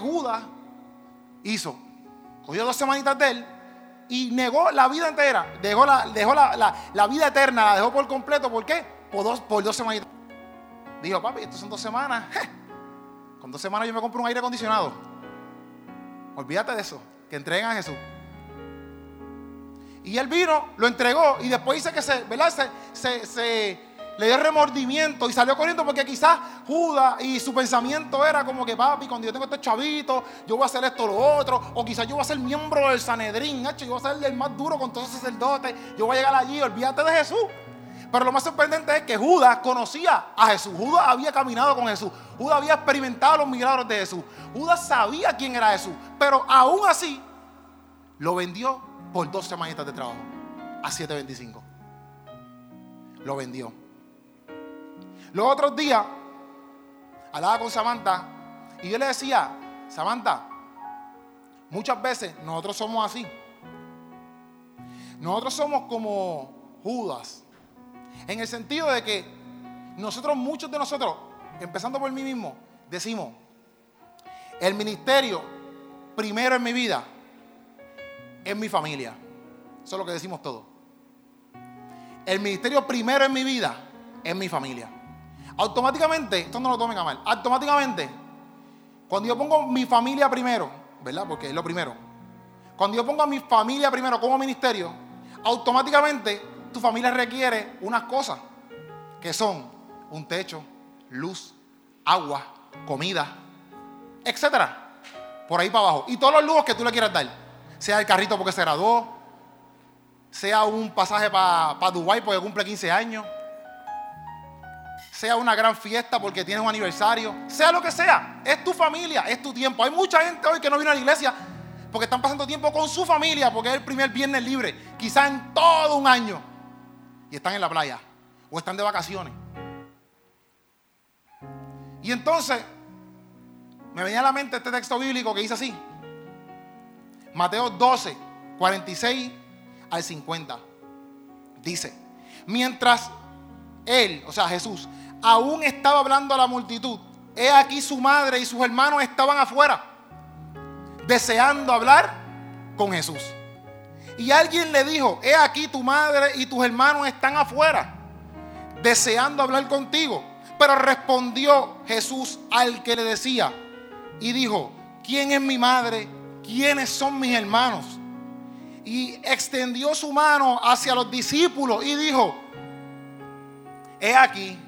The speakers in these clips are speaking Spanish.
Judas hizo. Cogió dos semanitas de él y negó la vida entera. Dejó la, dejó la, vida eterna, la dejó por completo. ¿Por qué? Por dos, por dos semanitas. Dijo, papi, esto son dos semanas. Con dos semanas yo me compro un aire acondicionado. Olvídate de eso, que entreguen a Jesús. Y él vino, lo entregó y después dice que se, ¿verdad? se, se le dio remordimiento y salió corriendo porque quizás Judas y su pensamiento era como que, papi, cuando yo tengo este chavito, yo voy a hacer esto o lo otro, o quizás yo voy a ser miembro del Sanedrín, yo voy a ser el más duro con todos los sacerdotes, yo voy a llegar allí, olvídate de Jesús. Pero lo más sorprendente es que Judas conocía a Jesús. Judas había caminado con Jesús. Judas había experimentado los milagros de Jesús. Judas sabía quién era Jesús. Pero aún así, lo vendió por dos semanitas de trabajo. A 7.25. Lo vendió. Los otros días, hablaba con Samantha y yo le decía, Samantha, muchas veces nosotros somos así. Nosotros somos como Judas. En el sentido de que nosotros, muchos de nosotros, empezando por mí mismo, decimos, el ministerio primero en mi vida es mi familia. Eso es lo que decimos todos. El ministerio primero en mi vida es mi familia. Automáticamente, esto no lo tomen a mal, automáticamente, cuando yo pongo mi familia primero, ¿verdad? Porque es lo primero. Cuando yo pongo a mi familia primero como ministerio, automáticamente tu familia requiere unas cosas que son un techo, luz, agua, comida, etcétera. Por ahí para abajo. Y todos los lujos que tú le quieras dar. Sea el carrito porque se graduó, sea un pasaje para pa Dubái porque cumple 15 años sea una gran fiesta porque tienes un aniversario, sea lo que sea, es tu familia, es tu tiempo. Hay mucha gente hoy que no viene a la iglesia porque están pasando tiempo con su familia, porque es el primer viernes libre, quizás en todo un año, y están en la playa o están de vacaciones. Y entonces me venía a la mente este texto bíblico que dice así, Mateo 12, 46 al 50. Dice, mientras él, o sea Jesús, aún estaba hablando a la multitud. He aquí su madre y sus hermanos estaban afuera, deseando hablar con Jesús. Y alguien le dijo, he aquí tu madre y tus hermanos están afuera, deseando hablar contigo. Pero respondió Jesús al que le decía y dijo, ¿quién es mi madre? ¿Quiénes son mis hermanos? Y extendió su mano hacia los discípulos y dijo, he aquí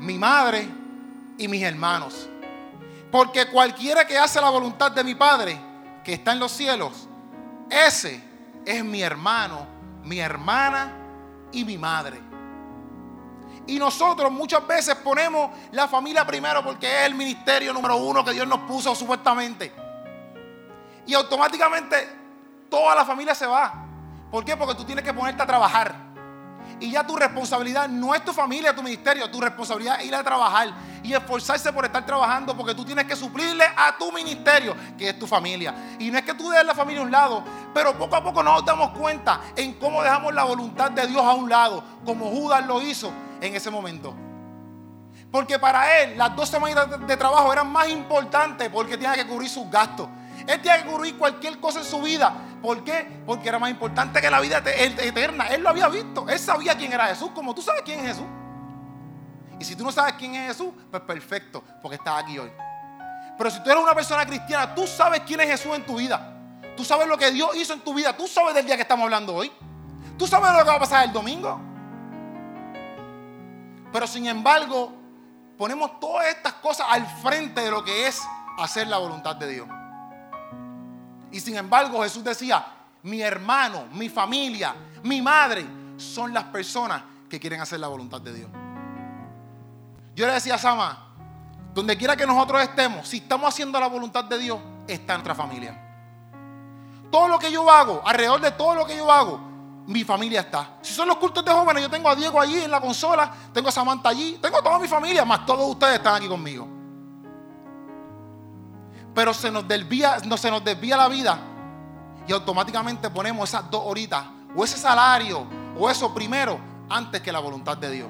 mi madre y mis hermanos. Porque cualquiera que hace la voluntad de mi Padre, que está en los cielos, ese es mi hermano, mi hermana y mi madre. Y nosotros muchas veces ponemos la familia primero porque es el ministerio número uno que Dios nos puso supuestamente. Y automáticamente toda la familia se va. ¿Por qué? Porque tú tienes que ponerte a trabajar. Y ya tu responsabilidad no es tu familia, tu ministerio, tu responsabilidad es ir a trabajar y esforzarse por estar trabajando porque tú tienes que suplirle a tu ministerio, que es tu familia. Y no es que tú dejes la familia a un lado, pero poco a poco nos damos cuenta en cómo dejamos la voluntad de Dios a un lado, como Judas lo hizo en ese momento. Porque para él las dos semanas de trabajo eran más importantes porque tenía que cubrir sus gastos. Que cubrir cualquier cosa en su vida ¿Por qué? Porque era más importante que la vida eterna. Él lo había visto. Él sabía quién era Jesús, como tú sabes quién es Jesús. Y si tú no sabes quién es Jesús, pues perfecto, porque estás aquí hoy. Pero si tú eres una persona cristiana, tú sabes quién es Jesús en tu vida. Tú sabes lo que Dios hizo en tu vida. Tú sabes del día que estamos hablando hoy. Tú sabes lo que va a pasar el domingo. Pero sin embargo, ponemos todas estas cosas al frente de lo que es hacer la voluntad de Dios. Y sin embargo Jesús decía, mi hermano, mi familia, mi madre son las personas que quieren hacer la voluntad de Dios. Yo le decía a Sama, donde quiera que nosotros estemos, si estamos haciendo la voluntad de Dios, está nuestra familia. Todo lo que yo hago, alrededor de todo lo que yo hago, mi familia está. Si son los cultos de jóvenes, yo tengo a Diego allí en la consola, tengo a Samantha allí, tengo a toda mi familia, más todos ustedes están aquí conmigo pero se nos desvía, no, se nos desvía la vida y automáticamente ponemos esas dos horitas o ese salario o eso primero antes que la voluntad de Dios.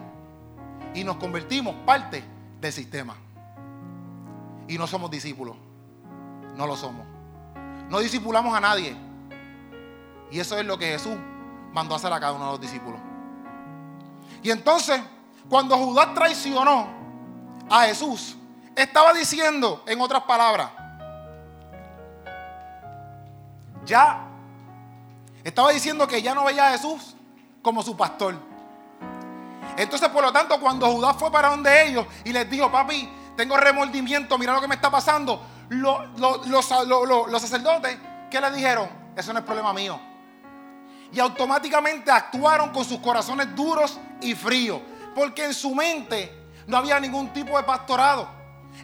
Y nos convertimos parte del sistema. Y no somos discípulos. no lo somos. No discipulamos a nadie. Y eso es lo que Jesús mandó a hacer a cada uno de los discípulos. Y entonces, cuando Judas traicionó a Jesús, estaba diciendo, en otras palabras, ya estaba diciendo que ya no veía a Jesús como su pastor. Entonces, por lo tanto, cuando Judas fue para donde ellos y les dijo, papi, tengo remordimiento, mira lo que me está pasando, los, sacerdotes, ¿qué le dijeron? Eso no es problema mío. Y automáticamente actuaron con sus corazones duros y fríos, porque en su mente no había ningún tipo de pastorado.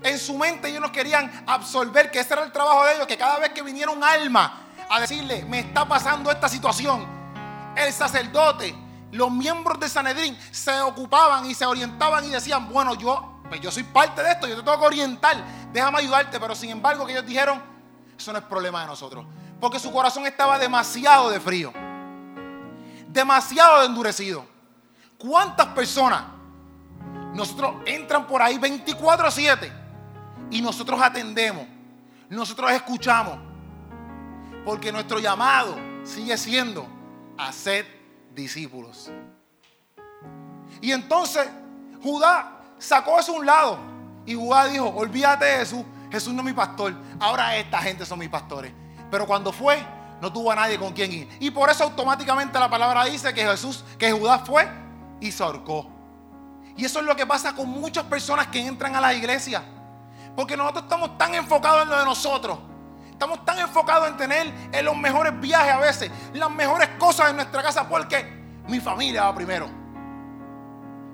En su mente ellos no querían absorber que ese era el trabajo de ellos, que cada vez que viniera un alma a decirle, me está pasando esta situación, el sacerdote, los miembros de Sanedrín se ocupaban y se orientaban y decían, bueno, yo, pues yo soy parte de esto, yo te tengo que orientar, déjame ayudarte, pero sin embargo que ellos dijeron, eso no es problema de nosotros, porque su corazón estaba demasiado de frío, demasiado de endurecido. ¿Cuántas personas nosotros entran por ahí 24/7 y nosotros atendemos, nosotros escuchamos, porque nuestro llamado sigue siendo hacer discípulos. Y entonces Judá sacó eso a un lado. Y Judá dijo, olvídate de Jesús. Jesús no es mi pastor. Ahora esta gente son mis pastores. Pero cuando fue, no tuvo a nadie con quien ir. Y por eso automáticamente la palabra dice que Jesús, que Judá fue y se ahorcó. Y eso es lo que pasa con muchas personas que entran a la iglesia. Porque nosotros estamos tan enfocados en lo de nosotros Estamos tan enfocados en tener en los mejores viajes a veces, las mejores cosas en nuestra casa, porque mi familia va primero.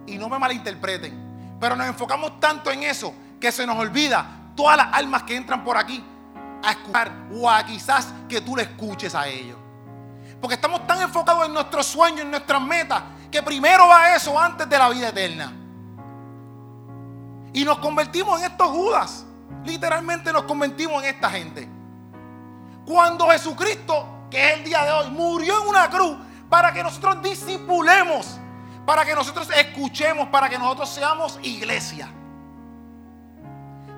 Y no me malinterpreten, pero nos enfocamos tanto en eso que se nos olvida todas las almas que entran por aquí a escuchar o a quizás que tú le escuches a ellos. Porque estamos tan enfocados en nuestros sueños, en nuestras metas, que primero va eso antes de la vida eterna. Y nos convertimos en estos Judas. Literalmente nos convertimos en esta gente. Cuando Jesucristo, que es el día de hoy, murió en una cruz para que nosotros disipulemos, para que nosotros escuchemos, para que nosotros seamos iglesia.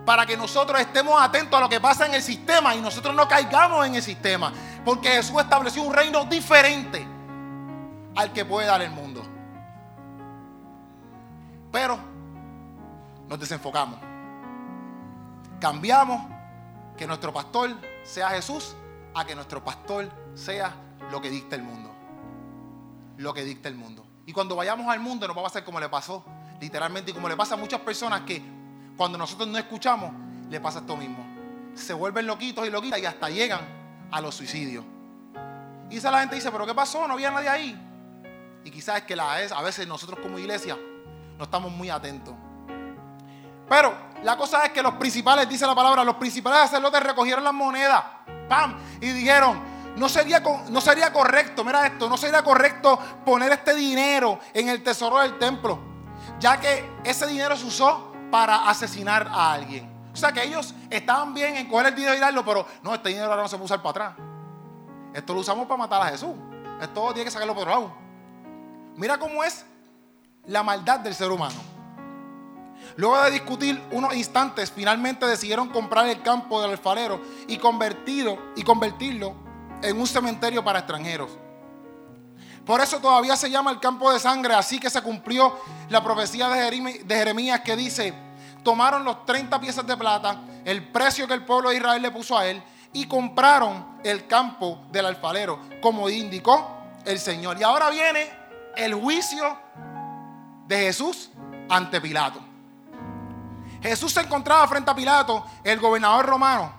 Para que nosotros estemos atentos a lo que pasa en el sistema y nosotros no caigamos en el sistema. Porque Jesús estableció un reino diferente al que puede dar el mundo. Pero nos desenfocamos. Cambiamos que nuestro pastor sea Jesús a que nuestro pastor sea lo que dicta el mundo. Lo que dicta el mundo. Y cuando vayamos al mundo nos va a pasar como le pasó, literalmente, y como le pasa a muchas personas que cuando nosotros no escuchamos, le pasa esto mismo. Se vuelven loquitos y loquitas y hasta llegan a los suicidios. Y esa la gente dice, pero ¿qué pasó? No había nadie ahí. Y quizás es que la, a veces nosotros como iglesia no estamos muy atentos. Pero la cosa es que los principales, dice la palabra, los principales sacerdotes recogieron las monedas, ¡pam! Y dijeron, no sería, no sería correcto, mira esto, no sería correcto poner este dinero en el tesoro del templo, ya que ese dinero se usó para asesinar a alguien. O sea que ellos estaban bien en coger el dinero y darlo, pero no, este dinero ahora no se puede usar para atrás. Esto lo usamos para matar a Jesús. Esto tiene que sacarlo por otro lado. Mira cómo es la maldad del ser humano. Luego de discutir unos instantes, finalmente decidieron comprar el campo del alfarero y, convertirlo, y convertirlo en un cementerio para extranjeros. Por eso todavía se llama el campo de sangre, así que se cumplió la profecía de Jeremías que dice, tomaron los 30 piezas de plata, el precio que el pueblo de Israel le puso a él, y compraron el campo del alfarero, como indicó el Señor. Y ahora viene el juicio de Jesús ante Pilato. Jesús se encontraba frente a Pilato, el gobernador romano.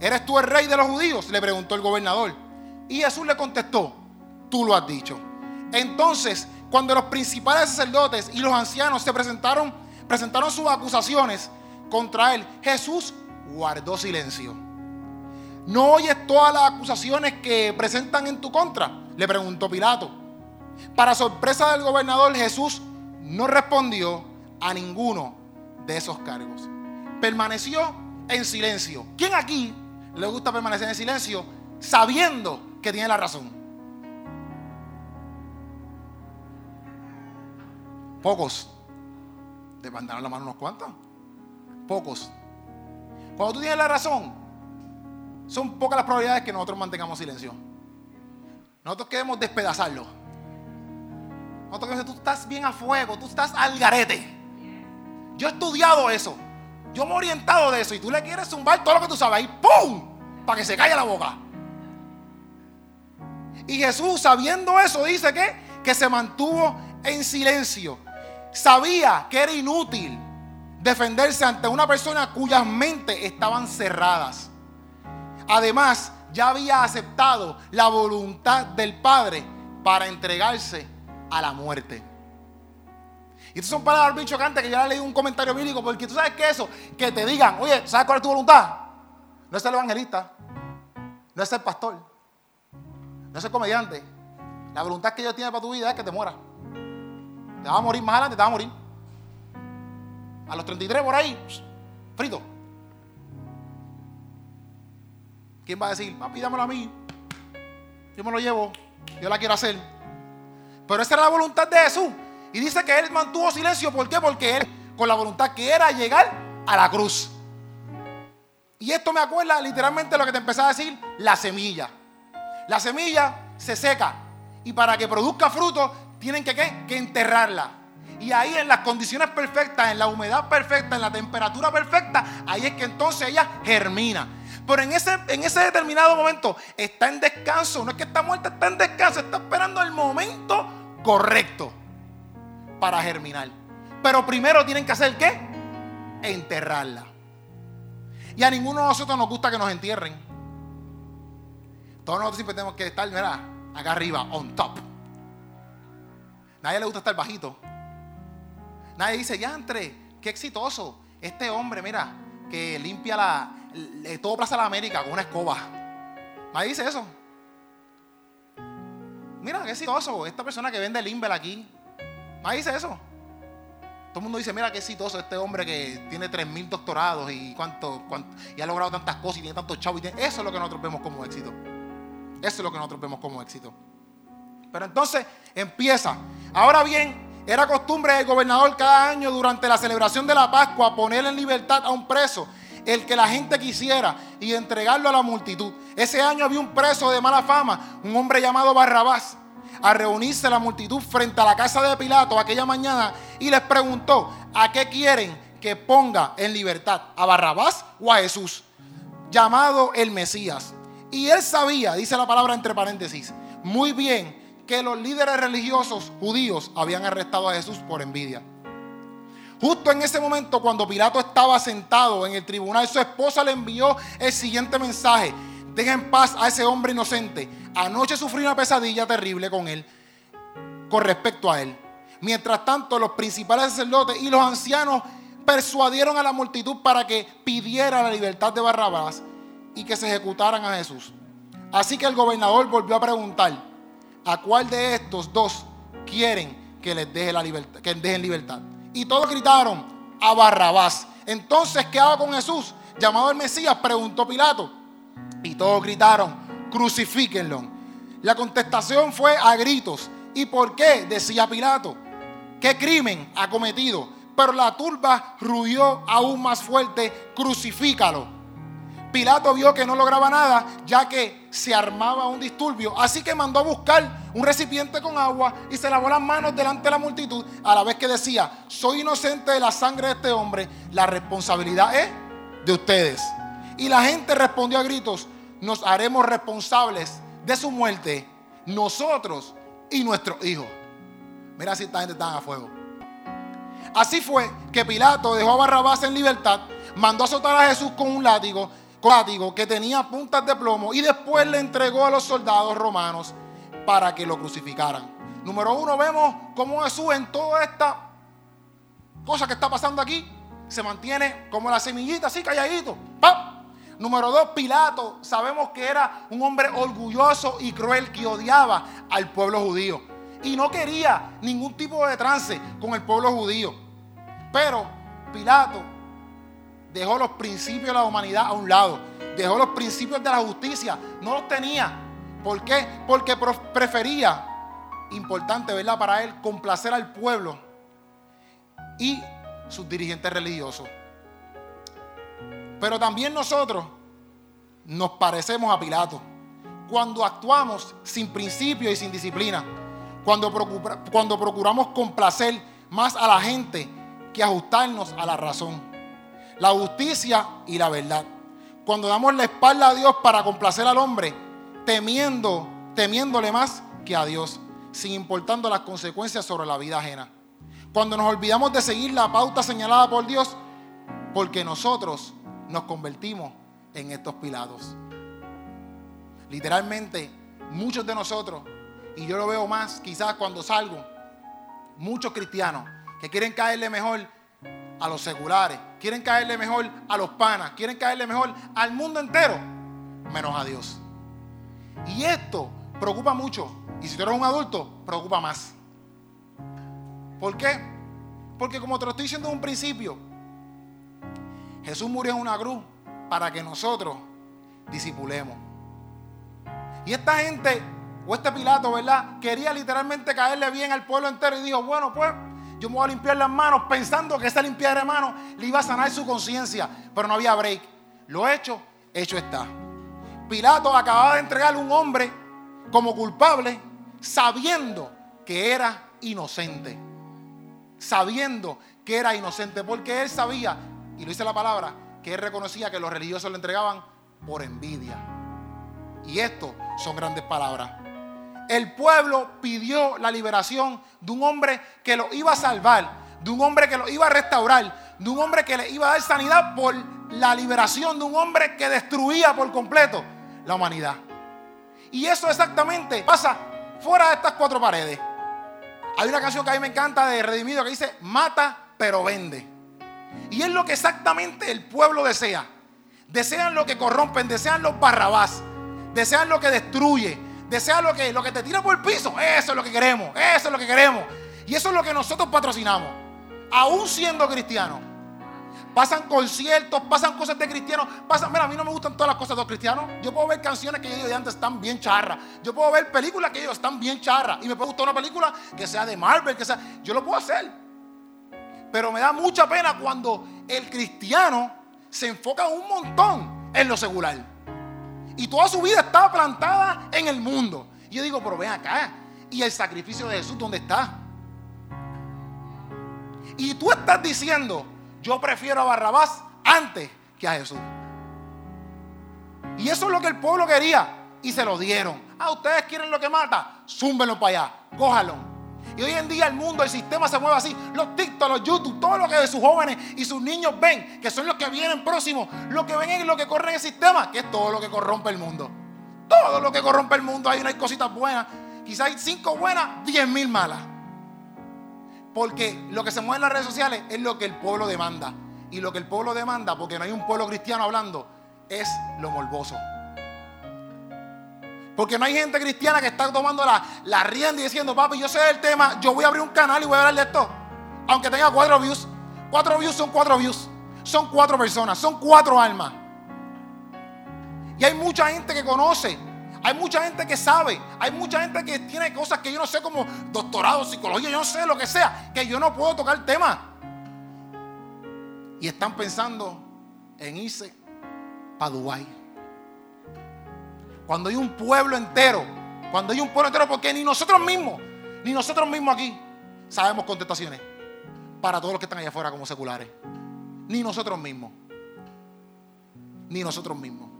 ¿Eres tú el rey de los judíos? Le preguntó el gobernador. Y Jesús le contestó, tú lo has dicho. Entonces, cuando los principales sacerdotes y los ancianos se presentaron, presentaron sus acusaciones contra él, Jesús guardó silencio. ¿No oyes todas las acusaciones que presentan en tu contra? Le preguntó Pilato. Para sorpresa del gobernador, Jesús no respondió a ninguno de esos cargos. Permaneció en silencio. ¿Quién aquí le gusta permanecer en silencio sabiendo que tiene la razón? Pocos. Te mandaron la mano unos cuantos. Pocos. Cuando tú tienes la razón, son pocas las probabilidades que nosotros mantengamos silencio. Nosotros queremos despedazarlo. Nosotros queremos tú estás bien a fuego, tú estás al garete. Yo he estudiado eso. Yo me he orientado de eso. Y tú le quieres zumbar todo lo que tú sabes ahí, ¡pum! Para que se calle la boca. Y Jesús, sabiendo eso, dice que, que se mantuvo en silencio. Sabía que era inútil defenderse ante una persona cuyas mentes estaban cerradas. Además, ya había aceptado la voluntad del Padre para entregarse a la muerte. Y estas son palabras bien chocantes que yo le leí un comentario bíblico, porque tú sabes que eso, que te digan, oye, ¿sabes cuál es tu voluntad? No es el evangelista, no es el pastor, no es el comediante. La voluntad que Dios tiene para tu vida es que te mueras. Te vas a morir más adelante, te vas a morir. A los 33 por ahí, frito. ¿Quién va a decir, papi, dámelo a mí? Yo me lo llevo, yo la quiero hacer. Pero esa era la voluntad de Jesús. Y dice que él mantuvo silencio. ¿Por qué? Porque él, con la voluntad que era llegar a la cruz. Y esto me acuerda literalmente lo que te empezaba a decir, la semilla. La semilla se seca. Y para que produzca fruto, tienen que, ¿qué? que enterrarla. Y ahí en las condiciones perfectas, en la humedad perfecta, en la temperatura perfecta, ahí es que entonces ella germina. Pero en ese, en ese determinado momento está en descanso. No es que está muerta, está en descanso. Está esperando el momento correcto para germinar. Pero primero tienen que hacer qué? Enterrarla. Y a ninguno de nosotros nos gusta que nos entierren. Todos nosotros siempre tenemos que estar, mira, acá arriba, on top. Nadie le gusta estar bajito. Nadie dice, ya entre, qué exitoso. Este hombre, mira, que limpia la, todo Plaza de la América con una escoba. Nadie dice eso. Mira, qué exitoso. Esta persona que vende limber aquí. Nadie dice eso. Todo el mundo dice, mira qué exitoso este hombre que tiene 3.000 doctorados y cuánto, y ha logrado tantas cosas y tiene tantos chavos. Eso es lo que nosotros vemos como éxito. Eso es lo que nosotros vemos como éxito. Pero entonces empieza. Ahora bien, era costumbre del gobernador cada año durante la celebración de la Pascua poner en libertad a un preso, el que la gente quisiera, y entregarlo a la multitud. Ese año había un preso de mala fama, un hombre llamado Barrabás, a reunirse la multitud frente a la casa de Pilato aquella mañana y les preguntó, ¿a qué quieren que ponga en libertad? ¿A Barrabás o a Jesús? Llamado el Mesías. Y él sabía, dice la palabra entre paréntesis, muy bien que los líderes religiosos judíos habían arrestado a Jesús por envidia. Justo en ese momento, cuando Pilato estaba sentado en el tribunal, su esposa le envió el siguiente mensaje. Deja en paz a ese hombre inocente. Anoche sufrí una pesadilla terrible con él, con respecto a él. Mientras tanto, los principales sacerdotes y los ancianos persuadieron a la multitud para que pidiera la libertad de Barrabás y que se ejecutaran a Jesús. Así que el gobernador volvió a preguntar, ¿a cuál de estos dos quieren que les deje la libertad, que dejen libertad? Y todos gritaron, a Barrabás. Entonces, ¿qué hago con Jesús? Llamado el Mesías, preguntó Pilato. Y todos gritaron, crucifíquenlo. La contestación fue a gritos. ¿Y por qué? Decía Pilato. ¿Qué crimen ha cometido? Pero la turba rugió aún más fuerte, crucifícalo. Pilato vio que no lograba nada, ya que se armaba un disturbio. Así que mandó a buscar un recipiente con agua y se lavó las manos delante de la multitud, a la vez que decía, soy inocente de la sangre de este hombre, la responsabilidad es de ustedes. Y la gente respondió a gritos, nos haremos responsables de su muerte, nosotros y nuestros hijos. Mira si esta gente está a fuego. Así fue que Pilato dejó a Barrabás en libertad, mandó a azotar a Jesús con un látigo que tenía puntas de plomo y después le entregó a los soldados romanos para que lo crucificaran. Número uno, vemos cómo Jesús en toda esta cosa que está pasando aquí se mantiene como la semillita, así calladito. Número dos, Pilato, sabemos que era un hombre orgulloso y cruel que odiaba al pueblo judío y no quería ningún tipo de trance con el pueblo judío. Pero Pilato dejó los principios de la humanidad a un lado, dejó los principios de la justicia, no los tenía. ¿Por qué? Porque prefería, importante, ¿verdad? Para él, complacer al pueblo y sus dirigentes religiosos. Pero también nosotros nos parecemos a Pilato. Cuando actuamos sin principio y sin disciplina. Cuando, cuando procuramos complacer más a la gente que ajustarnos a la razón. La justicia y la verdad. Cuando damos la espalda a Dios para complacer al hombre, temiendo, temiéndole más que a Dios, sin importando las consecuencias sobre la vida ajena. Cuando nos olvidamos de seguir la pauta señalada por Dios, porque nosotros nos convertimos en estos pilados. Literalmente, muchos de nosotros, y yo lo veo más quizás cuando salgo, muchos cristianos que quieren caerle mejor a los seculares, quieren caerle mejor a los panas, quieren caerle mejor al mundo entero, menos a Dios. Y esto preocupa mucho. Y si tú eres un adulto, preocupa más. ¿Por qué? Porque como te lo estoy diciendo en un principio, Jesús murió en una cruz para que nosotros disipulemos. Y esta gente, o este Pilato, ¿verdad? Quería literalmente caerle bien al pueblo entero y dijo, bueno, pues yo me voy a limpiar las manos pensando que esa limpiar de manos le iba a sanar su conciencia, pero no había break. Lo hecho, hecho está. Pilato acababa de entregar a un hombre como culpable sabiendo que era inocente. Sabiendo que era inocente, porque él sabía, y lo dice la palabra, que él reconocía que los religiosos le entregaban por envidia. Y esto son grandes palabras. El pueblo pidió la liberación de un hombre que lo iba a salvar, de un hombre que lo iba a restaurar, de un hombre que le iba a dar sanidad por la liberación de un hombre que destruía por completo la humanidad. Y eso exactamente pasa fuera de estas cuatro paredes. Hay una canción que a mí me encanta de Redimido que dice, mata pero vende. Y es lo que exactamente el pueblo desea. Desean lo que corrompen, desean los barrabás, desean lo que destruye, desean lo que, lo que te tira por el piso. Eso es lo que queremos, eso es lo que queremos. Y eso es lo que nosotros patrocinamos, aún siendo cristianos. Pasan conciertos, pasan cosas de cristianos. Pasan, mira, a mí no me gustan todas las cosas de los cristianos. Yo puedo ver canciones que yo de antes están bien charras. Yo puedo ver películas que ellos están bien charras. Y me puede gustar una película que sea de Marvel, que sea. Yo lo puedo hacer. Pero me da mucha pena cuando el cristiano se enfoca un montón en lo secular. Y toda su vida está plantada en el mundo. Y yo digo, pero ven acá. ¿Y el sacrificio de Jesús dónde está? Y tú estás diciendo, yo prefiero a Barrabás antes que a Jesús. Y eso es lo que el pueblo quería. Y se lo dieron. Ah, ustedes quieren lo que mata. Zúmbenlo para allá. Cójalo. Y hoy en día el mundo, el sistema se mueve así. Los TikTok, los YouTube, todo lo que de sus jóvenes y sus niños ven, que son los que vienen próximos, lo que ven es lo que corre en el sistema, que es todo lo que corrompe el mundo. Todo lo que corrompe el mundo, hay unas cositas buenas. Quizás hay cinco buenas, diez mil malas. Porque lo que se mueve en las redes sociales es lo que el pueblo demanda. Y lo que el pueblo demanda, porque no hay un pueblo cristiano hablando, es lo morboso. Porque no hay gente cristiana que está tomando la, la rienda y diciendo, papi, yo sé el tema, yo voy a abrir un canal y voy a hablar de esto. Aunque tenga cuatro views. Cuatro views son cuatro views. Son cuatro personas, son cuatro almas. Y hay mucha gente que conoce hay mucha gente que sabe, hay mucha gente que tiene cosas que yo no sé como doctorado, psicología, yo no sé lo que sea, que yo no puedo tocar el tema. Y están pensando en irse para Dubái. Cuando hay un pueblo entero, cuando hay un pueblo entero, porque ni nosotros mismos, ni nosotros mismos aquí sabemos contestaciones para todos los que están allá afuera como seculares. Ni nosotros mismos. Ni nosotros mismos.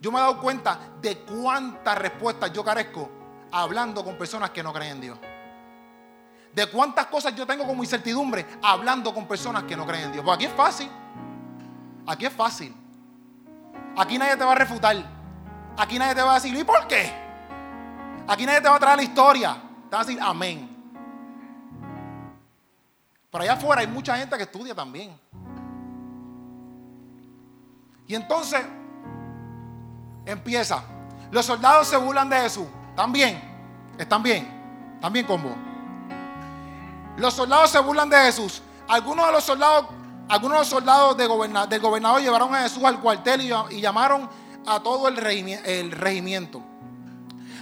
Yo me he dado cuenta de cuántas respuestas yo carezco hablando con personas que no creen en Dios. De cuántas cosas yo tengo como incertidumbre hablando con personas que no creen en Dios. Pues aquí es fácil. Aquí es fácil. Aquí nadie te va a refutar. Aquí nadie te va a decir, ¿y por qué? Aquí nadie te va a traer la historia. Te va a decir, amén. Pero allá afuera hay mucha gente que estudia también. Y entonces empieza. Los soldados se burlan de Jesús. ¿Están bien? ¿Están bien? ¿Están bien con vos? Los soldados se burlan de Jesús. Algunos de los soldados, algunos de los soldados del gobernador llevaron a Jesús al cuartel y, llamaron a todo el, regimiento.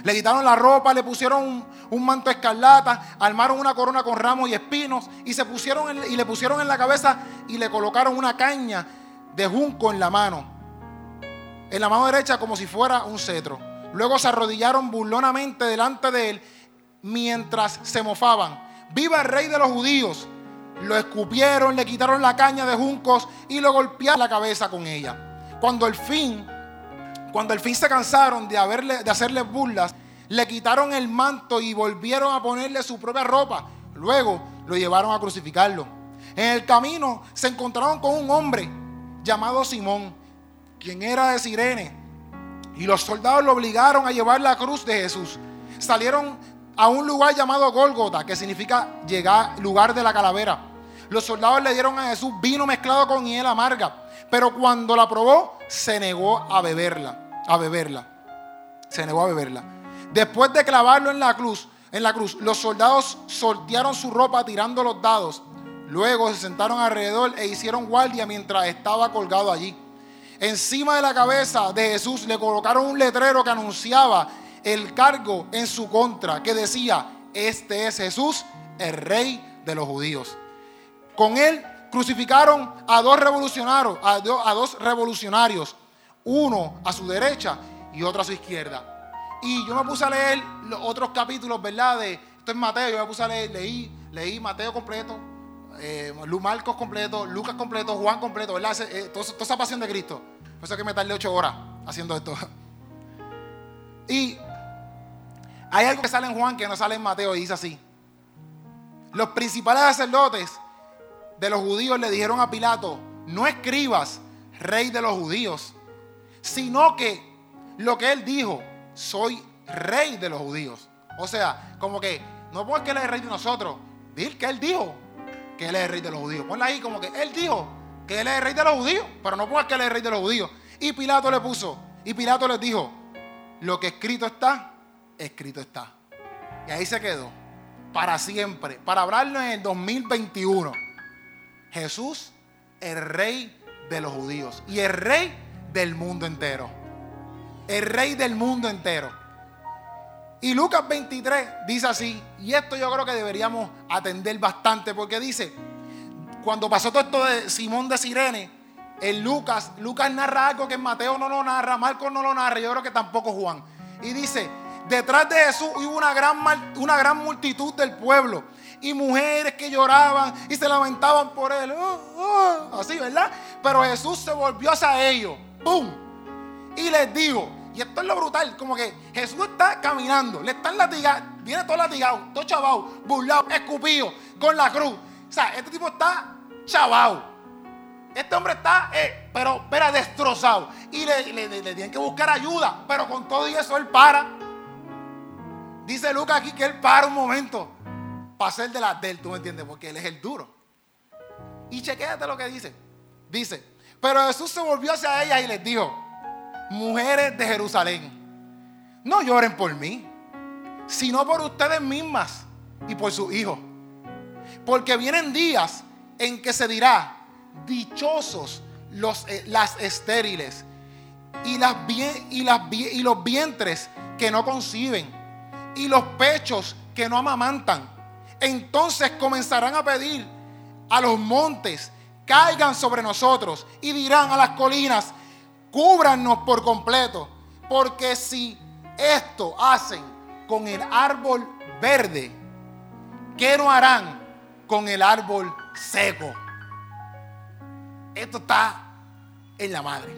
Le quitaron la ropa, le pusieron un, manto escarlata, armaron una corona con ramos y espinos y, se pusieron y le pusieron en la cabeza y le colocaron una caña de junco en la mano. en la mano derecha como si fuera un cetro. Luego se arrodillaron burlonamente delante de él mientras se mofaban. Viva el rey de los judíos. Lo escupieron, le quitaron la caña de juncos y lo golpearon la cabeza con ella. Cuando al fin, cuando al fin se cansaron de, de hacerle burlas, le quitaron el manto y volvieron a ponerle su propia ropa. Luego lo llevaron a crucificarlo. En el camino se encontraron con un hombre llamado Simón, quien era de Sirene. Y los soldados lo obligaron a llevar la cruz de Jesús. Salieron a un lugar llamado Gólgota, que significa llegar, lugar de la calavera. Los soldados le dieron a Jesús vino mezclado con hiel amarga, pero cuando la probó, se negó a beberla, a beberla. Se negó a beberla. Después de clavarlo en la cruz, en la cruz, los soldados sortearon su ropa tirando los dados. Luego se sentaron alrededor e hicieron guardia mientras estaba colgado allí. Encima de la cabeza de Jesús le colocaron un letrero que anunciaba el cargo en su contra, que decía, este es Jesús, el rey de los judíos. Con él crucificaron a dos revolucionarios, a, dos revolucionarios, uno a su derecha y otro a su izquierda. Y yo me puse a leer los otros capítulos, ¿verdad? De, esto es Mateo, yo me puse a leer, leí, leí Mateo completo, eh, Marcos completo, Lucas completo, Juan completo, ¿verdad? Eh, toda, esa pasión de Cristo. Por eso es que me tardé ocho horas haciendo esto. Y hay algo que sale en Juan que no sale en Mateo y dice así. Los principales sacerdotes de los judíos le dijeron a Pilato, no escribas rey de los judíos, sino que lo que él dijo, soy rey de los judíos. O sea, como que no porque él es rey de nosotros, dir que él dijo, que él es rey de los judíos. Ponla ahí como que él dijo que él es rey de los judíos, pero no pongas que él es rey de los judíos. Y Pilato le puso, y Pilato les dijo, lo que escrito está, escrito está. Y ahí se quedó, para siempre, para hablarlo en el 2021. Jesús, el rey de los judíos y el rey del mundo entero. El rey del mundo entero. Y Lucas 23 dice así, y esto yo creo que deberíamos atender bastante, porque dice, cuando pasó todo esto de Simón de Sirene, en Lucas, Lucas narra algo que en Mateo no lo narra, Marcos no lo narra, yo creo que tampoco Juan. Y dice, detrás de Jesús hubo una gran, una gran multitud del pueblo y mujeres que lloraban y se lamentaban por él. Oh, oh, así, ¿verdad? Pero Jesús se volvió hacia ellos. ¡Pum! Y les dijo, y esto es lo brutal, como que Jesús está caminando, le están latigando, viene todo latigado, todo chavado, burlado, escupido, con la cruz. O sea, este tipo está chavado. Este hombre está, eh, pero, pero destrozado. Y le, tienen que buscar ayuda, pero con todo y eso él para. Dice Lucas aquí que él para un momento para ser de la del, tú me entiendes, porque él es el duro. Y chequéate lo que dice. Dice, pero Jesús se volvió hacia ella y les dijo, mujeres de Jerusalén, no lloren por mí, sino por ustedes mismas y por sus hijos. Porque vienen días en que se dirá, dichosos los, eh, las estériles y, las, y, las, y los vientres que no conciben y los pechos que no amamantan. Entonces comenzarán a pedir a los montes, caigan sobre nosotros y dirán a las colinas, cúbranos por completo. Porque si esto hacen con el árbol verde, ¿qué no harán con el árbol seco? Esto está en la madre.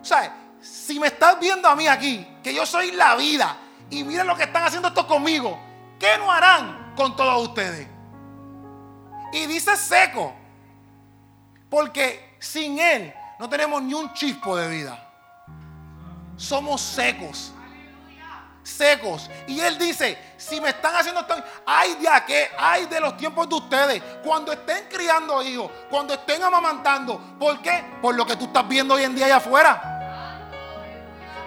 O sea, si me estás viendo a mí aquí, que yo soy la vida, y miren lo que están haciendo estos conmigo, ¿qué no harán con todos ustedes? Y dice seco, porque sin Él no tenemos ni un chispo de vida. Somos secos. Secos. Y él dice, si me están haciendo esto, ay de qué, ay de los tiempos de ustedes, cuando estén criando hijos, cuando estén amamantando. ¿Por qué? Por lo que tú estás viendo hoy en día allá afuera.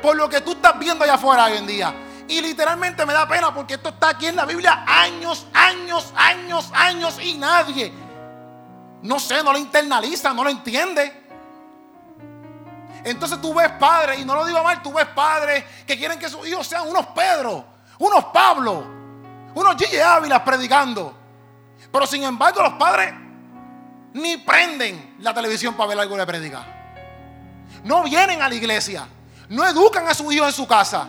Por lo que tú estás viendo allá afuera hoy en día. Y literalmente me da pena porque esto está aquí en la Biblia años, años, años, años y nadie, no sé, no lo internaliza, no lo entiende. Entonces tú ves padres, y no lo digo mal, tú ves padres que quieren que sus hijos sean unos Pedro, unos Pablo, unos Gigi Ávila predicando. Pero sin embargo los padres ni prenden la televisión para ver algo de predicar. no vienen a la iglesia, no educan a sus hijos en su casa,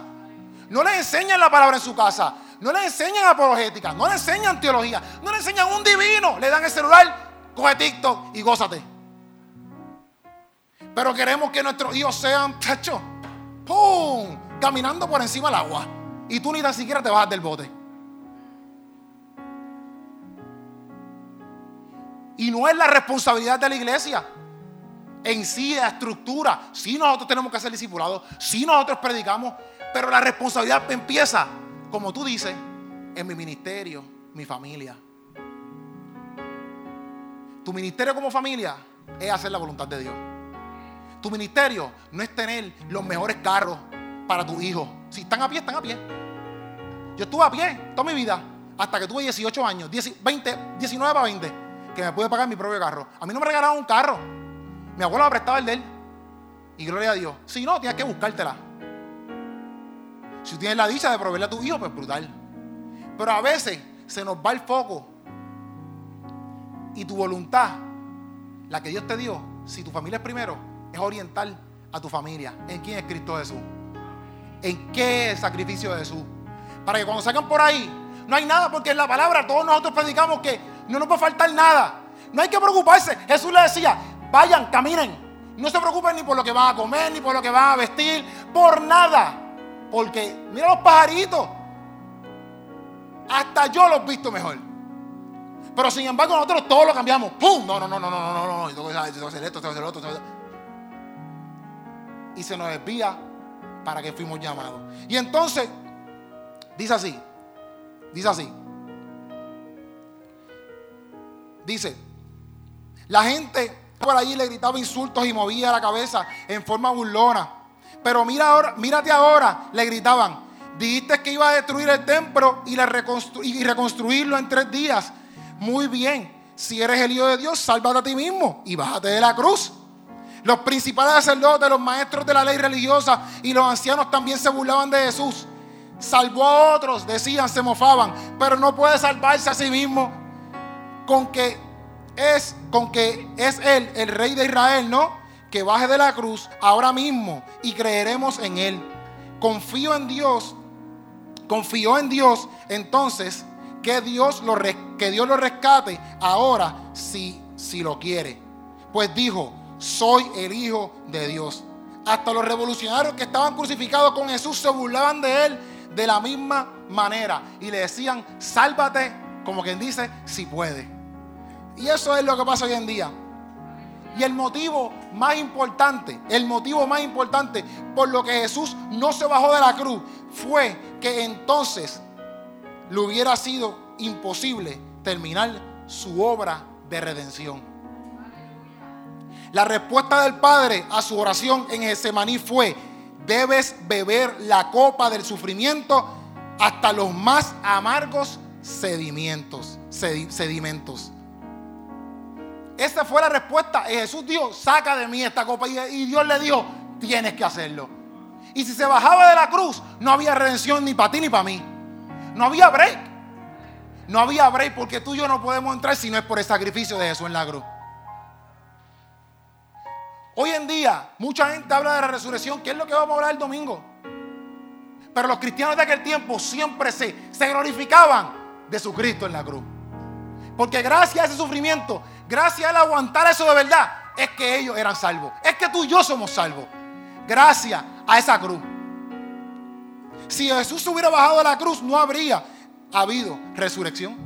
no les enseñan la palabra en su casa, no les enseñan apologética, no les enseñan teología, no les enseñan un divino, le dan el celular, coge TikTok y gózate. Pero queremos que nuestros hijos sean, chacho, ¡pum! Caminando por encima del agua. Y tú ni tan siquiera te bajas del bote. Y no es la responsabilidad de la iglesia en sí, la estructura. Sí, nosotros tenemos que ser discipulados. Sí, nosotros predicamos. Pero la responsabilidad empieza, como tú dices, en mi ministerio, mi familia. Tu ministerio como familia es hacer la voluntad de Dios. Tu ministerio no es tener los mejores carros para tu hijo. Si están a pie, están a pie. Yo estuve a pie toda mi vida, hasta que tuve 18 años, 20, 19 para 20, que me pude pagar mi propio carro. A mí no me regalaron un carro. Mi abuelo me prestaba el de él. Y gloria a Dios. Si no, tienes que buscártela. Si tienes la dicha de proveerle a tu hijo, pues brutal. Pero a veces se nos va el foco. Y tu voluntad, la que Dios te dio, si tu familia es primero, es orientar a tu familia. ¿En quién es Cristo Jesús? ¿En qué es el sacrificio de Jesús? Para que cuando salgan por ahí, no hay nada, porque en la palabra todos nosotros predicamos que no nos puede faltar nada. No hay que preocuparse. Jesús le decía, vayan, caminen. No se preocupen ni por lo que van a comer, ni por lo que van a vestir, por nada. Porque mira los pajaritos. Hasta yo los he visto mejor. Pero sin embargo nosotros todos lo cambiamos. ¡Pum! No, no, no, no, no, no, no, no. Tengo que hacer esto, tengo que hacer otro. Y se nos desvía para que fuimos llamados. Y entonces, dice así. Dice así. Dice, la gente por allí le gritaba insultos y movía la cabeza en forma burlona. Pero mira ahora, mírate ahora, le gritaban. Dijiste que iba a destruir el templo y, y reconstruirlo en tres días. Muy bien, si eres el Hijo de Dios, sálvate a ti mismo y bájate de la cruz. Los principales sacerdotes, los maestros de la ley religiosa y los ancianos también se burlaban de Jesús. Salvó a otros, decían, se mofaban, pero no puede salvarse a sí mismo con que es con que es él el rey de Israel, ¿no? Que baje de la cruz ahora mismo y creeremos en él. Confío en Dios, confío en Dios, entonces que Dios lo, que Dios lo rescate ahora si, si lo quiere. Pues dijo, soy el Hijo de Dios. Hasta los revolucionarios que estaban crucificados con Jesús se burlaban de él de la misma manera y le decían, sálvate, como quien dice, si puede. Y eso es lo que pasa hoy en día. Y el motivo más importante, el motivo más importante por lo que Jesús no se bajó de la cruz fue que entonces le hubiera sido imposible terminar su obra de redención. La respuesta del Padre a su oración en Getsemaní fue, debes beber la copa del sufrimiento hasta los más amargos sedimentos. sedimentos. Esa fue la respuesta. Y Jesús dijo, saca de mí esta copa. Y Dios le dijo, tienes que hacerlo. Y si se bajaba de la cruz, no había redención ni para ti ni para mí. No había break. No había break porque tú y yo no podemos entrar si no es por el sacrificio de Jesús en la cruz. Hoy en día, mucha gente habla de la resurrección, que es lo que vamos a hablar el domingo. Pero los cristianos de aquel tiempo siempre se, se glorificaban de su Cristo en la cruz. Porque gracias a ese sufrimiento, gracias al aguantar eso de verdad, es que ellos eran salvos. Es que tú y yo somos salvos. Gracias a esa cruz. Si Jesús hubiera bajado de la cruz, no habría habido resurrección.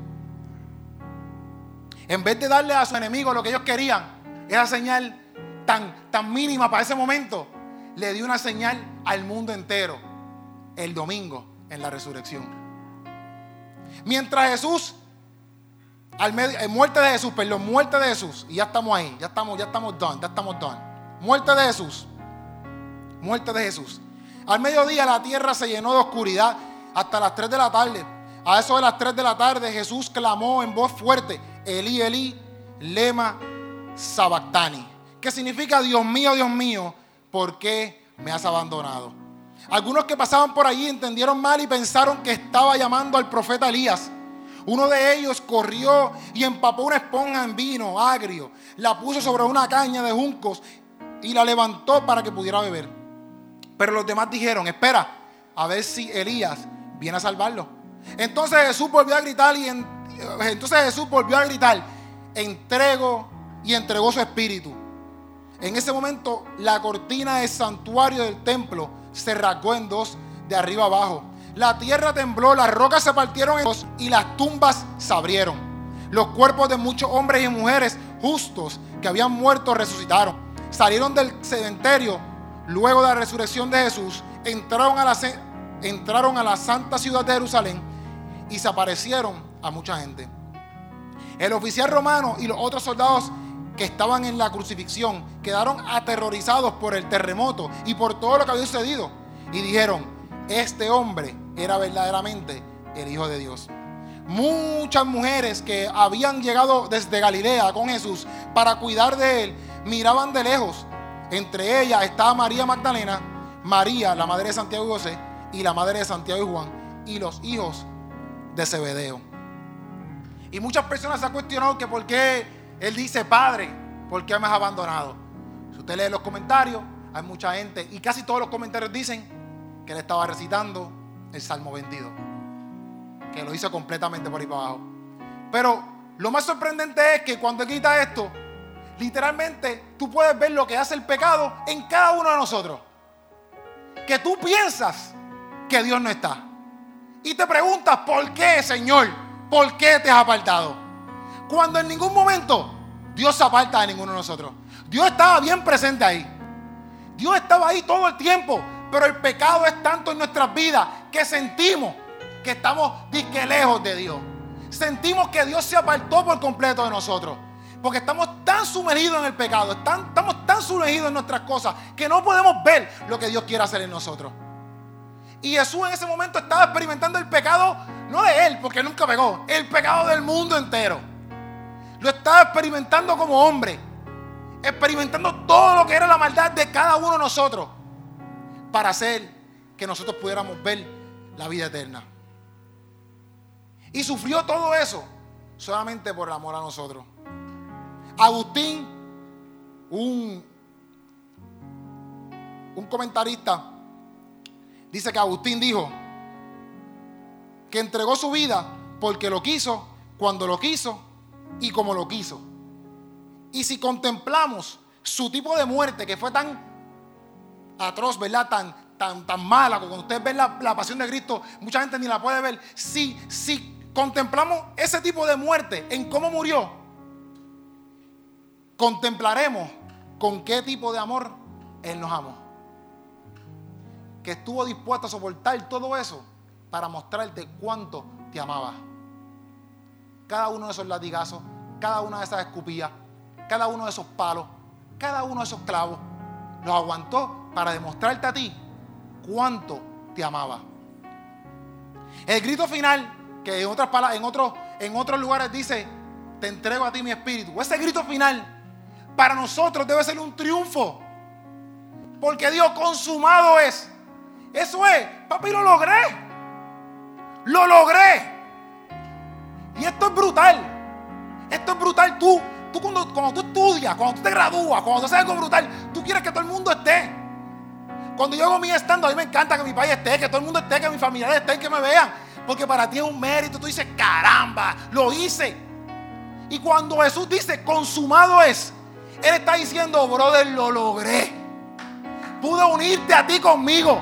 En vez de darle a su enemigo lo que ellos querían, esa señal tan, tan mínima para ese momento, le dio una señal al mundo entero el domingo en la resurrección. Mientras Jesús al medio, eh, muerte de Jesús, perdón, muerte de Jesús. Y ya estamos ahí, ya estamos, ya estamos done, ya estamos done. Muerte de Jesús. Muerte de Jesús. Al mediodía la tierra se llenó de oscuridad hasta las 3 de la tarde. A eso de las 3 de la tarde Jesús clamó en voz fuerte, Elí, Elí, lema sabactani. Que significa, Dios mío, Dios mío, ¿por qué me has abandonado? Algunos que pasaban por allí entendieron mal y pensaron que estaba llamando al profeta Elías. Uno de ellos corrió y empapó una esponja en vino agrio, la puso sobre una caña de juncos y la levantó para que pudiera beber. Pero los demás dijeron, espera, a ver si Elías viene a salvarlo. Entonces Jesús volvió a gritar y entonces Jesús volvió a gritar, entrego y entregó su espíritu. En ese momento la cortina del santuario del templo se rasgó en dos de arriba abajo. La tierra tembló, las rocas se partieron en dos y las tumbas se abrieron. Los cuerpos de muchos hombres y mujeres justos que habían muerto resucitaron. Salieron del cementerio luego de la resurrección de Jesús, entraron a la, entraron a la santa ciudad de Jerusalén y se aparecieron a mucha gente. El oficial romano y los otros soldados que estaban en la crucifixión quedaron aterrorizados por el terremoto y por todo lo que había sucedido. Y dijeron, este hombre era verdaderamente el Hijo de Dios. Muchas mujeres que habían llegado desde Galilea con Jesús para cuidar de él, miraban de lejos. Entre ellas estaba María Magdalena, María, la madre de Santiago y José, y la madre de Santiago y Juan, y los hijos de Zebedeo. Y muchas personas se han cuestionado que por qué él dice, Padre, ¿por qué me has abandonado? Si usted lee los comentarios, hay mucha gente, y casi todos los comentarios dicen que él estaba recitando el Salmo 22. Que lo hizo completamente por ahí para abajo. Pero lo más sorprendente es que cuando quita esto, literalmente tú puedes ver lo que hace el pecado en cada uno de nosotros. Que tú piensas que Dios no está. Y te preguntas, ¿por qué, Señor? ¿Por qué te has apartado? Cuando en ningún momento Dios se aparta de ninguno de nosotros. Dios estaba bien presente ahí. Dios estaba ahí todo el tiempo. Pero el pecado es tanto en nuestras vidas que sentimos que estamos disque lejos de Dios. Sentimos que Dios se apartó por completo de nosotros. Porque estamos tan sumergidos en el pecado, estamos tan sumergidos en nuestras cosas que no podemos ver lo que Dios quiere hacer en nosotros. Y Jesús en ese momento estaba experimentando el pecado, no de él, porque nunca pegó, el pecado del mundo entero. Lo estaba experimentando como hombre. Experimentando todo lo que era la maldad de cada uno de nosotros. Para hacer que nosotros pudiéramos ver la vida eterna. Y sufrió todo eso solamente por el amor a nosotros. Agustín, un, un comentarista, dice que Agustín dijo que entregó su vida porque lo quiso, cuando lo quiso y como lo quiso. Y si contemplamos su tipo de muerte que fue tan atroz, ¿verdad? Tan, tan, tan mala, cuando ustedes ven la, pasión de Cristo, mucha gente ni la puede ver. Si, si contemplamos ese tipo de muerte en cómo murió, contemplaremos con qué tipo de amor Él nos amó. Que estuvo dispuesto a soportar todo eso para mostrarte cuánto te amaba cada uno de esos latigazos, cada una de esas escupillas, cada uno de esos palos, cada uno de esos clavos, los aguantó para demostrarte a ti cuánto te amaba. El grito final, que en otras palabras, en otros, en otros lugares dice, te entrego a ti mi espíritu. Ese grito final para nosotros debe ser un triunfo. Porque Dios consumado es. Eso es, papi, lo logré. Lo logré. Y esto es brutal. Esto es brutal. Tú, tú cuando, tú estudias, cuando tú te gradúas, cuando tú haces algo brutal, tú quieres que todo el mundo esté. Cuando yo hago mi estando, a mí me encanta que mi país esté, que todo el mundo esté, que mi familia esté, que me vean. Porque para ti es un mérito. Tú dices, caramba, lo hice. Y cuando Jesús dice, consumado es, Él está diciendo, brother, lo logré. Pude unirte a ti conmigo.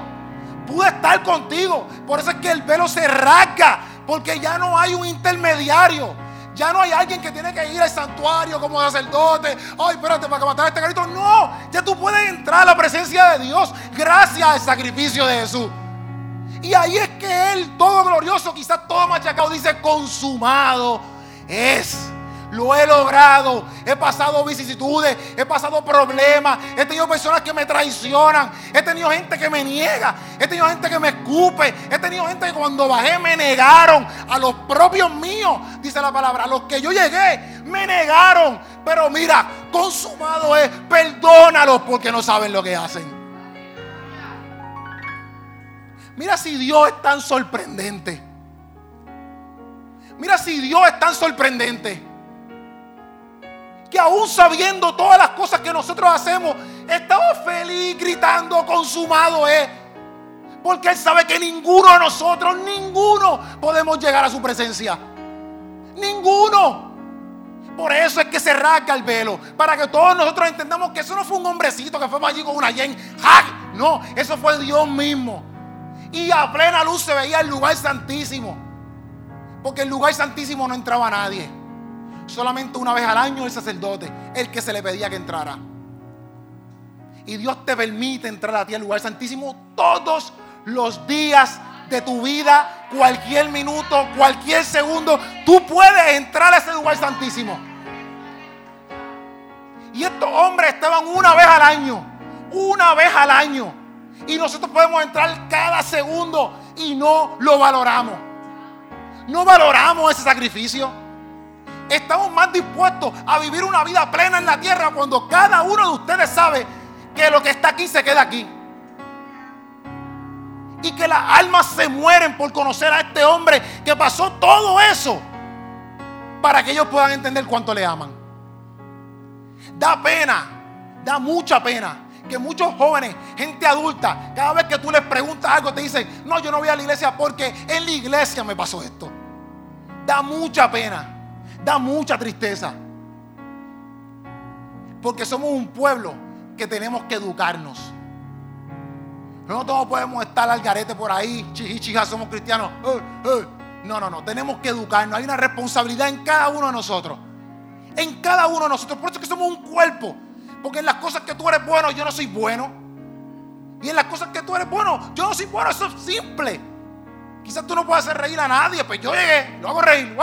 Pude estar contigo. Por eso es que el velo se rasga porque ya no hay un intermediario. Ya no hay alguien que tiene que ir al santuario como sacerdote. Ay, espérate, para que matar a este carito. No, ya tú puedes entrar a la presencia de Dios gracias al sacrificio de Jesús. Y ahí es que Él, todo glorioso, quizás todo machacado, dice consumado es. Lo he logrado. He pasado vicisitudes. He pasado problemas. He tenido personas que me traicionan. He tenido gente que me niega. He tenido gente que me escupe. He tenido gente que cuando bajé me negaron. A los propios míos, dice la palabra. Los que yo llegué, me negaron. Pero mira, consumado es. Perdónalos porque no saben lo que hacen. Mira si Dios es tan sorprendente. Mira si Dios es tan sorprendente aún sabiendo todas las cosas que nosotros hacemos, estaba feliz gritando, consumado es. Porque Él sabe que ninguno de nosotros, ninguno podemos llegar a su presencia. Ninguno. Por eso es que se rasga el velo. Para que todos nosotros entendamos que eso no fue un hombrecito que fue allí con una yen. No, eso fue Dios mismo. Y a plena luz se veía el lugar santísimo. Porque el lugar santísimo no entraba nadie. Solamente una vez al año el sacerdote, el que se le pedía que entrara. Y Dios te permite entrar a ti al lugar santísimo todos los días de tu vida, cualquier minuto, cualquier segundo, tú puedes entrar a ese lugar santísimo. Y estos hombres estaban una vez al año, una vez al año. Y nosotros podemos entrar cada segundo y no lo valoramos. No valoramos ese sacrificio. Estamos más dispuestos a vivir una vida plena en la tierra cuando cada uno de ustedes sabe que lo que está aquí se queda aquí. Y que las almas se mueren por conocer a este hombre que pasó todo eso para que ellos puedan entender cuánto le aman. Da pena, da mucha pena que muchos jóvenes, gente adulta, cada vez que tú les preguntas algo te dicen, no, yo no voy a la iglesia porque en la iglesia me pasó esto. Da mucha pena, da mucha tristeza. Porque somos un pueblo que tenemos que educarnos. No todos podemos estar al garete por ahí, chija, somos cristianos. Eh, eh. No, no, no, tenemos que educarnos. Hay una responsabilidad en cada uno de nosotros. En cada uno de nosotros. Por eso es que somos un cuerpo. Porque en las cosas que tú eres bueno, yo no soy bueno. Y en las cosas que tú eres bueno, yo no soy bueno. Eso es simple. Quizás tú no puedas hacer reír a nadie, pues yo llegué, lo hago reír.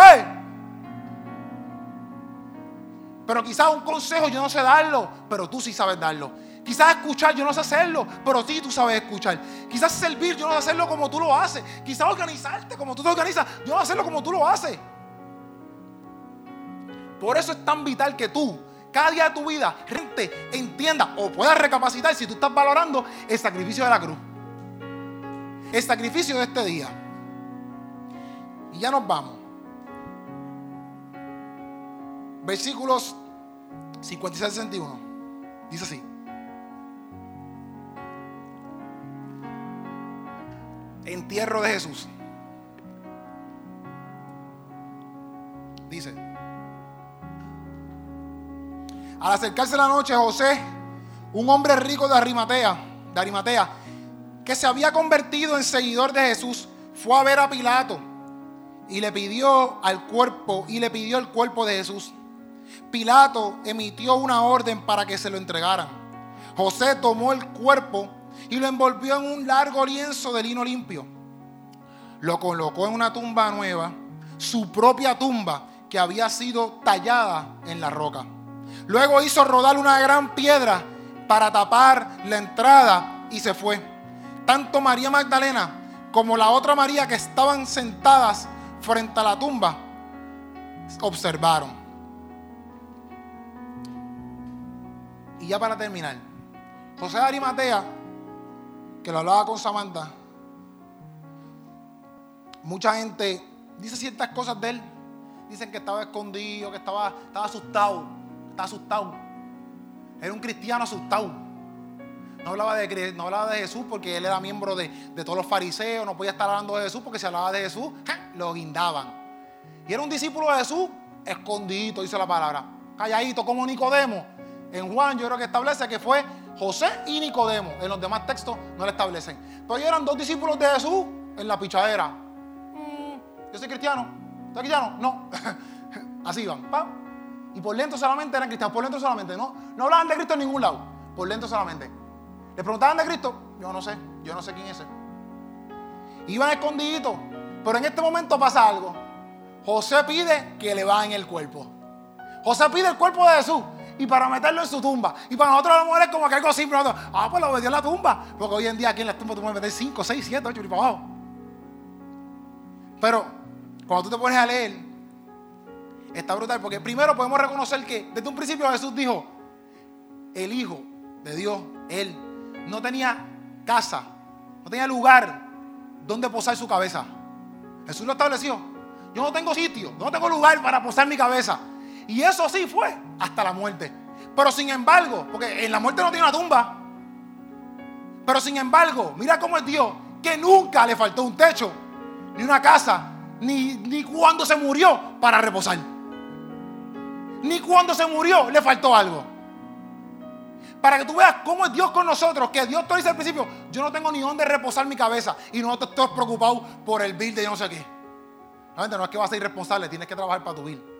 Pero quizás un consejo yo no sé darlo, pero tú sí sabes darlo. Quizás escuchar yo no sé hacerlo, pero sí tú sabes escuchar. Quizás servir yo no sé hacerlo como tú lo haces. Quizás organizarte como tú te organizas, yo no sé hacerlo como tú lo haces. Por eso es tan vital que tú, cada día de tu vida, gente, entienda o puedas recapacitar si tú estás valorando el sacrificio de la cruz. El sacrificio de este día. Y ya nos vamos. Versículos 56 61. Dice así. Entierro de Jesús. Dice. Al acercarse la noche, José, un hombre rico de Arimatea, de Arimatea, que se había convertido en seguidor de Jesús, fue a ver a Pilato y le pidió al cuerpo y le pidió el cuerpo de Jesús. Pilato emitió una orden para que se lo entregaran. José tomó el cuerpo y lo envolvió en un largo lienzo de lino limpio. Lo colocó en una tumba nueva, su propia tumba que había sido tallada en la roca. Luego hizo rodar una gran piedra para tapar la entrada y se fue. Tanto María Magdalena como la otra María que estaban sentadas frente a la tumba observaron. Y ya para terminar, José de Arimatea, que lo hablaba con Samantha, mucha gente dice ciertas cosas de él. Dicen que estaba escondido, que estaba, estaba asustado. Estaba asustado. Era un cristiano asustado. No hablaba, de, no hablaba de Jesús porque él era miembro de, todos los fariseos. No podía estar hablando de Jesús porque si hablaba de Jesús, lo guindaban. Y era un discípulo de Jesús escondido, dice la palabra. Calladito como Nicodemo en Juan yo creo que establece que fue José y Nicodemo. En los demás textos no le establecen. Pero ellos eran dos discípulos de Jesús en la pichadera. Mm, yo soy cristiano. ¿Soy cristiano? No. Así iban. Y por lento solamente eran cristianos. Por lento solamente. No, no hablaban de Cristo en ningún lado. Por lento solamente. Le preguntaban de Cristo. Yo no sé. Yo no sé quién es ese. Iban escondiditos. Pero en este momento pasa algo. José pide que le va en el cuerpo. José pide el cuerpo de Jesús y para meterlo en su tumba. Y para nosotros las mujeres como que algo simple. ah, pues lo metió en la tumba. Porque hoy en día aquí en la tumba tú puedes meter 5, 6, 7, 8 y para abajo. Pero cuando tú te pones a leer, está brutal. Porque primero podemos reconocer que desde un principio Jesús dijo, el Hijo de Dios, Él, no tenía casa, no tenía lugar donde posar su cabeza. Jesús lo estableció. Yo no tengo sitio, no tengo lugar para posar mi cabeza. Y eso sí fue hasta la muerte. Pero sin embargo, porque en la muerte no tiene una tumba. Pero sin embargo, mira cómo es Dios, que nunca le faltó un techo, ni una casa, ni, ni cuando se murió para reposar. Ni cuando se murió le faltó algo. Para que tú veas cómo es Dios con nosotros, que Dios te dice al principio, yo no tengo ni dónde reposar mi cabeza y no te preocupado por el bill de yo no sé qué. No es que vas a ser irresponsable, tienes que trabajar para tu bill.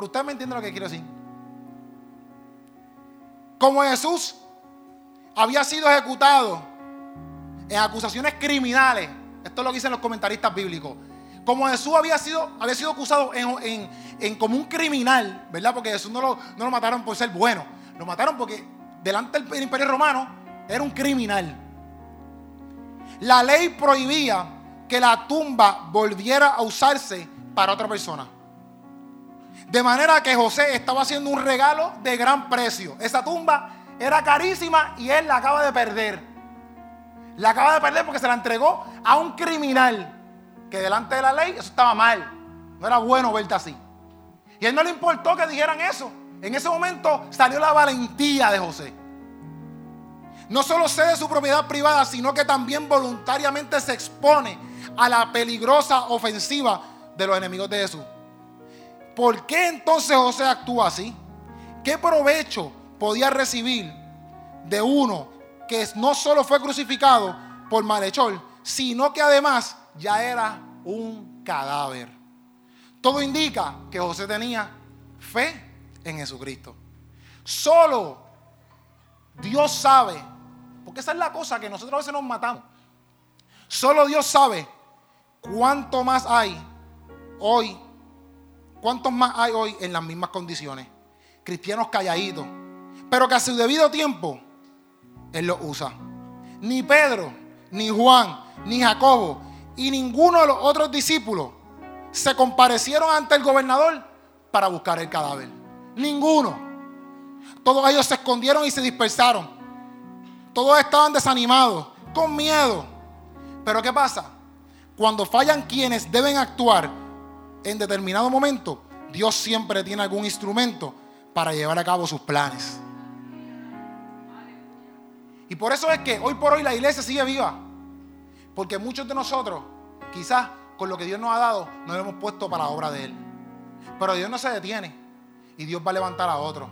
Pero usted me entiende lo que quiero decir. Como Jesús había sido ejecutado en acusaciones criminales, esto es lo que dicen los comentaristas bíblicos, como Jesús había sido, había sido acusado en, como un criminal, ¿verdad? Porque Jesús no lo, no lo mataron por ser bueno, lo mataron porque delante del imperio romano era un criminal. La ley prohibía que la tumba volviera a usarse para otra persona. De manera que José estaba haciendo un regalo de gran precio. Esa tumba era carísima y él la acaba de perder. La acaba de perder porque se la entregó a un criminal que delante de la ley eso estaba mal. No era bueno verte así. Y a él no le importó que dijeran eso. En ese momento salió la valentía de José. No solo cede su propiedad privada, sino que también voluntariamente se expone a la peligrosa ofensiva de los enemigos de Jesús. ¿Por qué entonces José actúa así? ¿Qué provecho podía recibir de uno que no solo fue crucificado por malhechor, sino que además ya era un cadáver? Todo indica que José tenía fe en Jesucristo. Solo Dios sabe, porque esa es la cosa que nosotros a veces nos matamos. Solo Dios sabe cuánto más hay hoy ¿Cuántos más hay hoy en las mismas condiciones? Cristianos calladitos. Pero que a su debido tiempo, Él los usa. Ni Pedro, ni Juan, ni Jacobo y ninguno de los otros discípulos se comparecieron ante el gobernador para buscar el cadáver. Ninguno. Todos ellos se escondieron y se dispersaron. Todos estaban desanimados, con miedo. Pero ¿qué pasa? Cuando fallan quienes deben actuar, en determinado momento, Dios siempre tiene algún instrumento para llevar a cabo sus planes. Y por eso es que hoy por hoy la iglesia sigue viva. Porque muchos de nosotros, quizás con lo que Dios nos ha dado, nos hemos puesto para la obra de Él. Pero Dios no se detiene y Dios va a levantar a otro.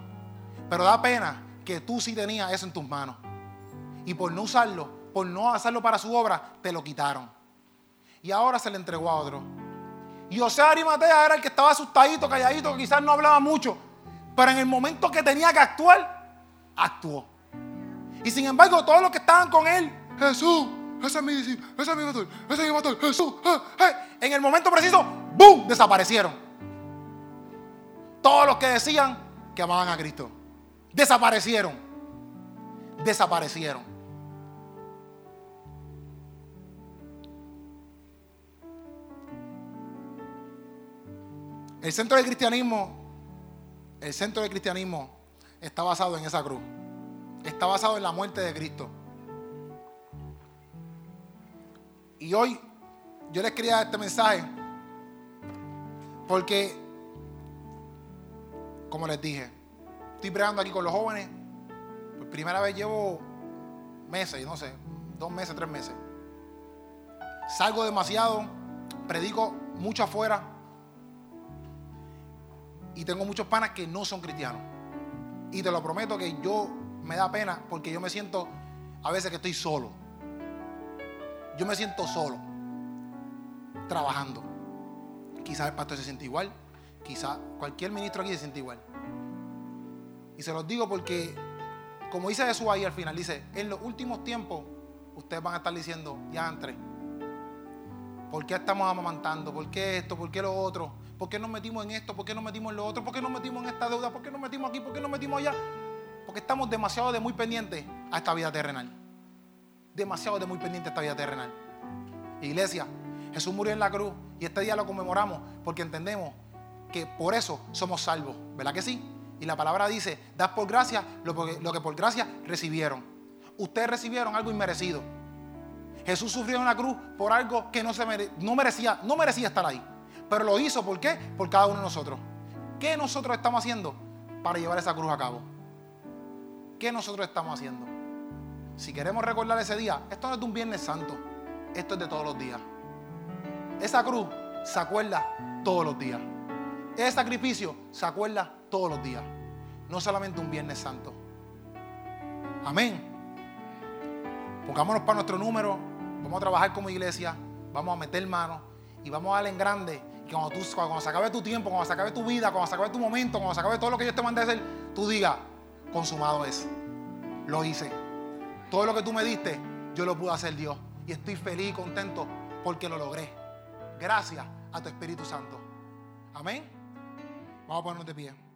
Pero da pena que tú sí tenías eso en tus manos. Y por no usarlo, por no hacerlo para su obra, te lo quitaron. Y ahora se le entregó a otro. Y José Arimatea era el que estaba asustadito, calladito, que quizás no hablaba mucho. Pero en el momento que tenía que actuar, actuó. Y sin embargo, todos los que estaban con él, Jesús, ese es mi ese es mi pastor, ese es mi pastor, Jesús, eh", en el momento preciso, ¡boom! desaparecieron. Todos los que decían que amaban a Cristo, desaparecieron. Desaparecieron. El centro del cristianismo, el centro del cristianismo está basado en esa cruz. Está basado en la muerte de Cristo. Y hoy yo les quería dar este mensaje porque, como les dije, estoy bregando aquí con los jóvenes. Por primera vez llevo meses, no sé, dos meses, tres meses. Salgo demasiado, predico mucho afuera y tengo muchos panas que no son cristianos. Y te lo prometo que yo me da pena porque yo me siento a veces que estoy solo. Yo me siento solo trabajando. Quizás el pastor se siente igual, quizás cualquier ministro aquí se siente igual. Y se los digo porque, como dice Jesús ahí al final, dice, en los últimos tiempos ustedes van a estar diciendo, ya entre. ¿Por qué estamos amamantando? ¿Por qué esto? ¿Por qué lo otro? ¿Por qué nos metimos en esto? ¿Por qué nos metimos en lo otro? ¿Por qué nos metimos en esta deuda? ¿Por qué nos metimos aquí? ¿Por qué nos metimos allá? Porque estamos demasiado de muy pendientes a esta vida terrenal. Demasiado de muy pendientes a esta vida terrenal. Iglesia, Jesús murió en la cruz y este día lo conmemoramos porque entendemos que por eso somos salvos. ¿Verdad que sí? Y la palabra dice, das por gracia lo, que por gracia recibieron. Ustedes recibieron algo inmerecido. Jesús sufrió en la cruz por algo que no, se no, merecía, no merecía estar ahí. Pero lo hizo, ¿por qué? Por cada uno de nosotros. ¿Qué nosotros estamos haciendo para llevar esa cruz a cabo. ¿Qué nosotros estamos haciendo? Si queremos recordar ese día, esto no es de un Viernes Santo, esto es de todos los días. Esa cruz se acuerda todos los días. Ese sacrificio se acuerda todos los días. No solamente un Viernes Santo. Amén. Pongámonos para nuestro número. Vamos a trabajar como iglesia. Vamos a meter manos. Y vamos a darle en grande. Y cuando, tú, cuando se acabe tu tiempo, cuando se acabe tu vida, cuando se acabe tu momento, cuando se acabe todo lo que yo te mandé a hacer, tú digas, consumado es. Lo hice. Todo lo que tú me diste, yo lo pude hacer Dios. Y estoy feliz y contento porque lo logré. Gracias a tu Espíritu Santo. Amén. Vamos a ponernos de pie.